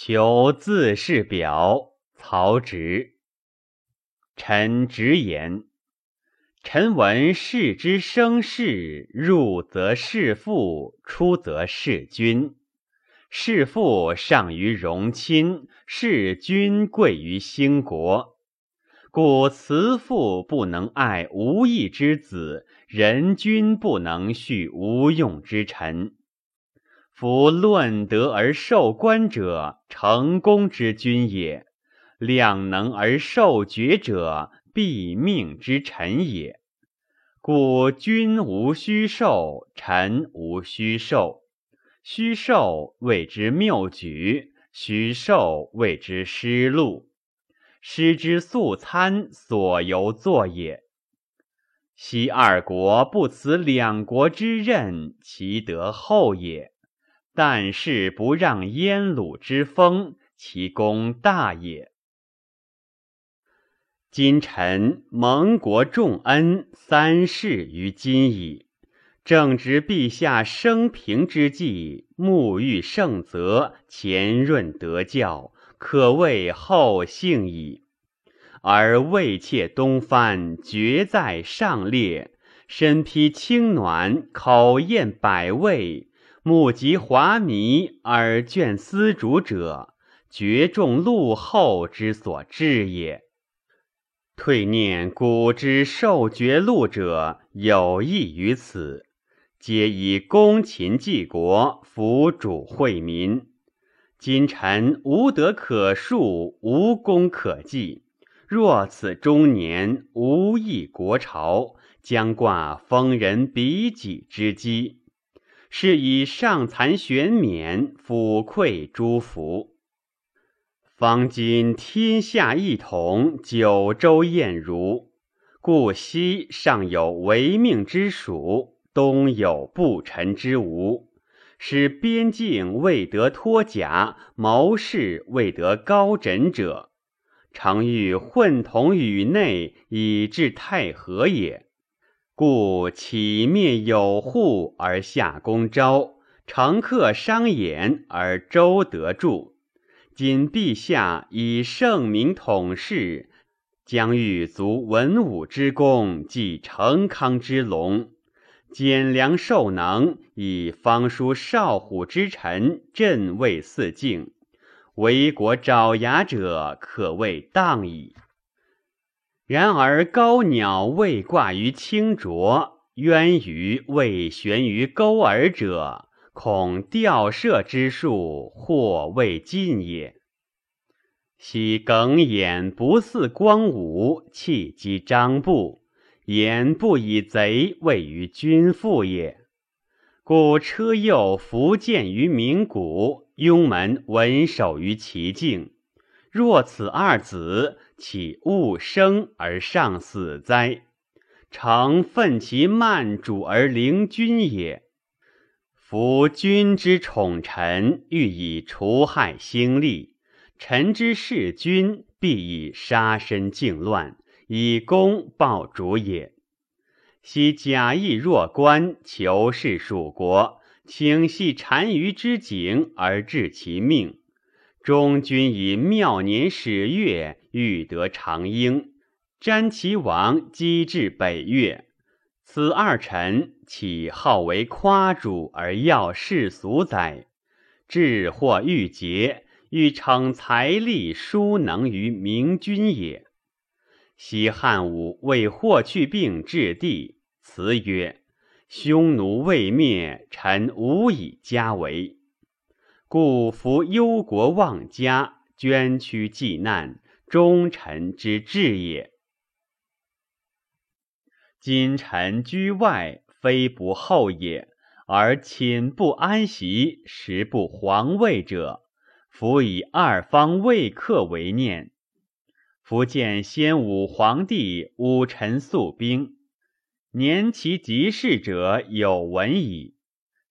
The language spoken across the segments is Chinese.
求自是表。曹植。臣直言。臣闻士之生事，入则事父，出则事君。事父上于荣亲，事君贵于兴国。故慈父不能爱无义之子，人君不能恤无用之臣。夫论德而受官者，成功之君也；量能而受爵者，必命之臣也。故君无虚受，臣无虚受。虚受谓之谬举，虚受谓之失路。失之素餐，所由作也。昔二国不辞两国之任，其德厚也；但是不让燕鲁之风，其功大也。今臣蒙国重恩，三世于今矣。正值陛下生平之际，沐浴圣泽，前润德教，可谓后幸矣。而魏妾东藩，绝在上列，身披青暖，口宴百味，目及华靡，而倦丝竹者，绝众禄后之所至也。退念古之受爵禄者，有益于此，皆以公秦济国，辅主惠民。今臣无德可述，无功可继。若此中年无益国朝，将挂封人比己之基，是以上残玄冕，抚馈诸福。方今天下一统，九州晏如，故西上有违命之蜀，东有不臣之吴，使边境未得脱甲，谋士未得高枕者，常欲混同宇内，以治太和也。故起灭有户而下公昭，乘客商衍而周得助。今陛下以圣明统事，将欲足文武之功，继成康之隆，减粮受能，以方书少虎之臣，镇卫四境，为国爪牙者，可谓当矣。然而高鸟未挂于青卓，渊鱼未悬于钩耳者。恐吊射之术或未尽也。昔耿眼不似光武，气击张布，言不以贼位于君父也。故车右伏见于名谷，雍门稳守于其境。若此二子，岂勿生而上死哉？诚奋其慢主而凌君也。夫君之宠臣，欲以除害兴利；臣之弑君，必以杀身靖乱，以功报主也。昔贾谊若官，求是蜀国，请系单于之颈而治其命。中君以妙年始月，欲得长缨，瞻其王击至北越。此二臣岂好为夸主而要世俗哉？智或欲竭，欲逞财力殊能于明君也。西汉武为霍去病治地，辞曰：“匈奴未灭，臣无以家为。”故服忧国忘家，捐躯济难，忠臣之志也。今臣居外，非不厚也，而寝不安席，食不皇位者，夫以二方未克为念。夫见先武皇帝武臣素兵，年其及事者有闻矣。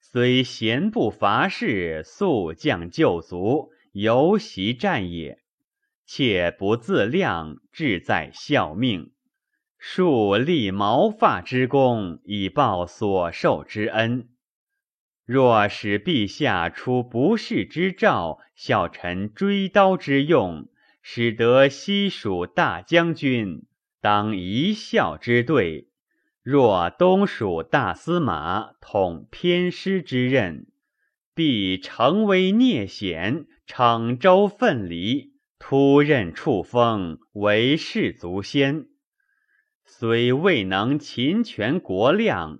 虽贤不伐士，速将救卒，犹习战也。且不自量，志在效命。树立毛发之功，以报所受之恩。若使陛下出不世之诏，效臣追刀之用，使得西蜀大将军当一校之对；若东蜀大司马统偏师之任，必成危聂险，骋州奋离，突任触封，为士卒先，虽未能擒权国量。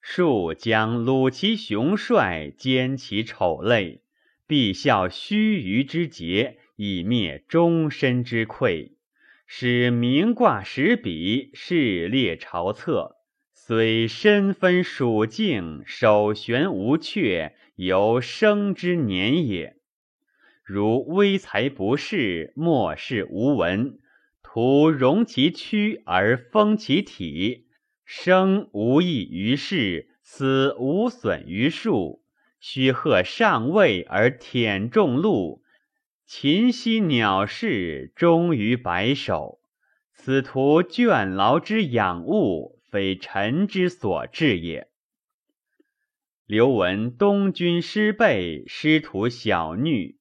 庶将鲁其雄帅，歼其丑类，必效须臾之节，以灭终身之愧。使名挂石笔，事列朝册。虽身分蜀境，首悬无阙，犹生之年也。如微才不世，莫世无闻，徒容其躯而封其体。生无益于世，死无损于术。须贺上位而舔众禄，勤息鸟事，忠于白首。此徒倦劳之养物，非臣之所至也。刘闻东军失备，师徒小虐，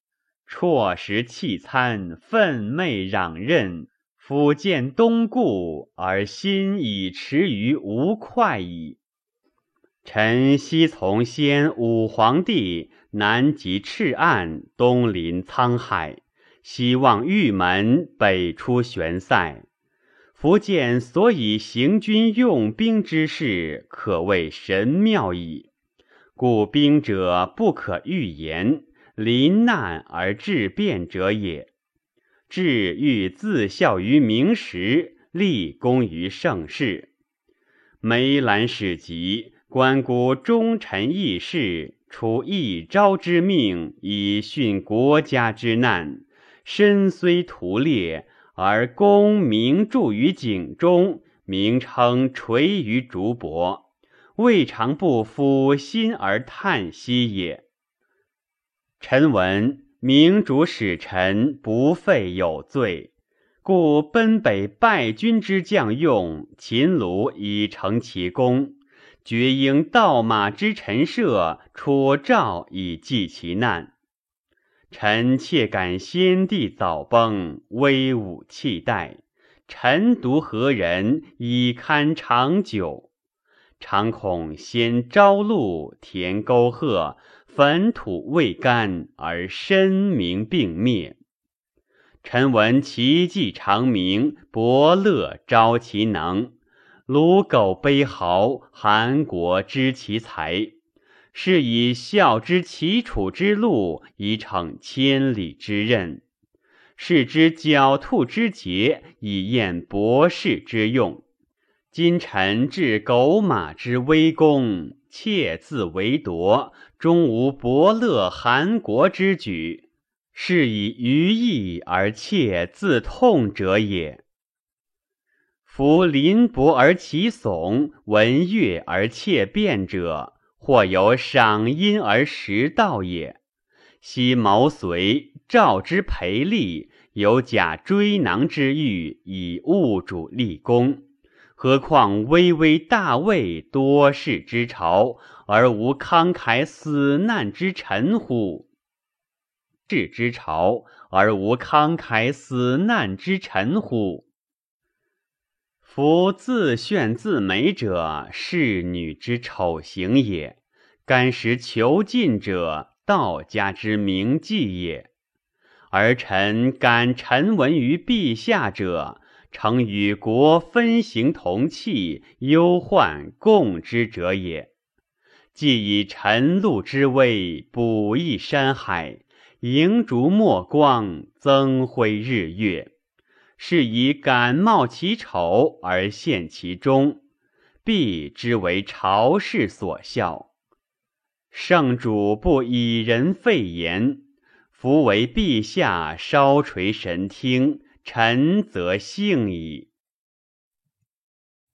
辍食弃餐，愤懑攘刃。抚见东顾，而心已驰于吴会矣。臣昔从先武皇帝，南极赤岸，东临沧海，西望玉门，北出玄塞。福建所以行军用兵之事，可谓神妙矣。故兵者，不可预言，临难而致变者也。至欲自效于明时，立功于盛世。梅兰史籍，观孤忠臣义士，出一朝之命，以殉国家之难。身虽屠烈，而功名著于井中，名称垂于竹帛，未尝不抚心而叹息也。臣闻。明主使臣不废有罪，故奔北败军之将用，秦卢以成其功，绝应盗马之陈设，出诏以济其难。臣妾感先帝早崩，威武气待，臣独何人以堪长久？常恐先朝露，填沟壑。坟土未干而身名并灭。臣闻其迹长鸣，伯乐昭其能，鲁狗悲嚎，韩国知其才。是以孝之齐楚之路，以逞千里之任；是之狡兔之节，以验博士之用。今臣至狗马之威功，窃自为夺。终无伯乐韩国之举，是以愚义而切自痛者也。夫临伯而其耸，闻乐而切变者，或有赏阴而识道也。昔毛遂赵之培力，有假追囊之欲，以物主立功。何况巍巍大魏多事之朝，而无慷慨死难之臣乎？治之朝，而无慷慨死难之臣乎？夫自炫自美者，侍女之丑行也；甘食囚禁者，道家之名妓也。而臣敢臣闻于陛下者。诚与国分行同气，忧患共之者也。既以晨露之威，补益山海，迎烛墨光，增辉日月，是以感冒其丑而献其忠，必之为朝事所效。圣主不以人废言，夫为陛下稍垂神听。臣则幸矣。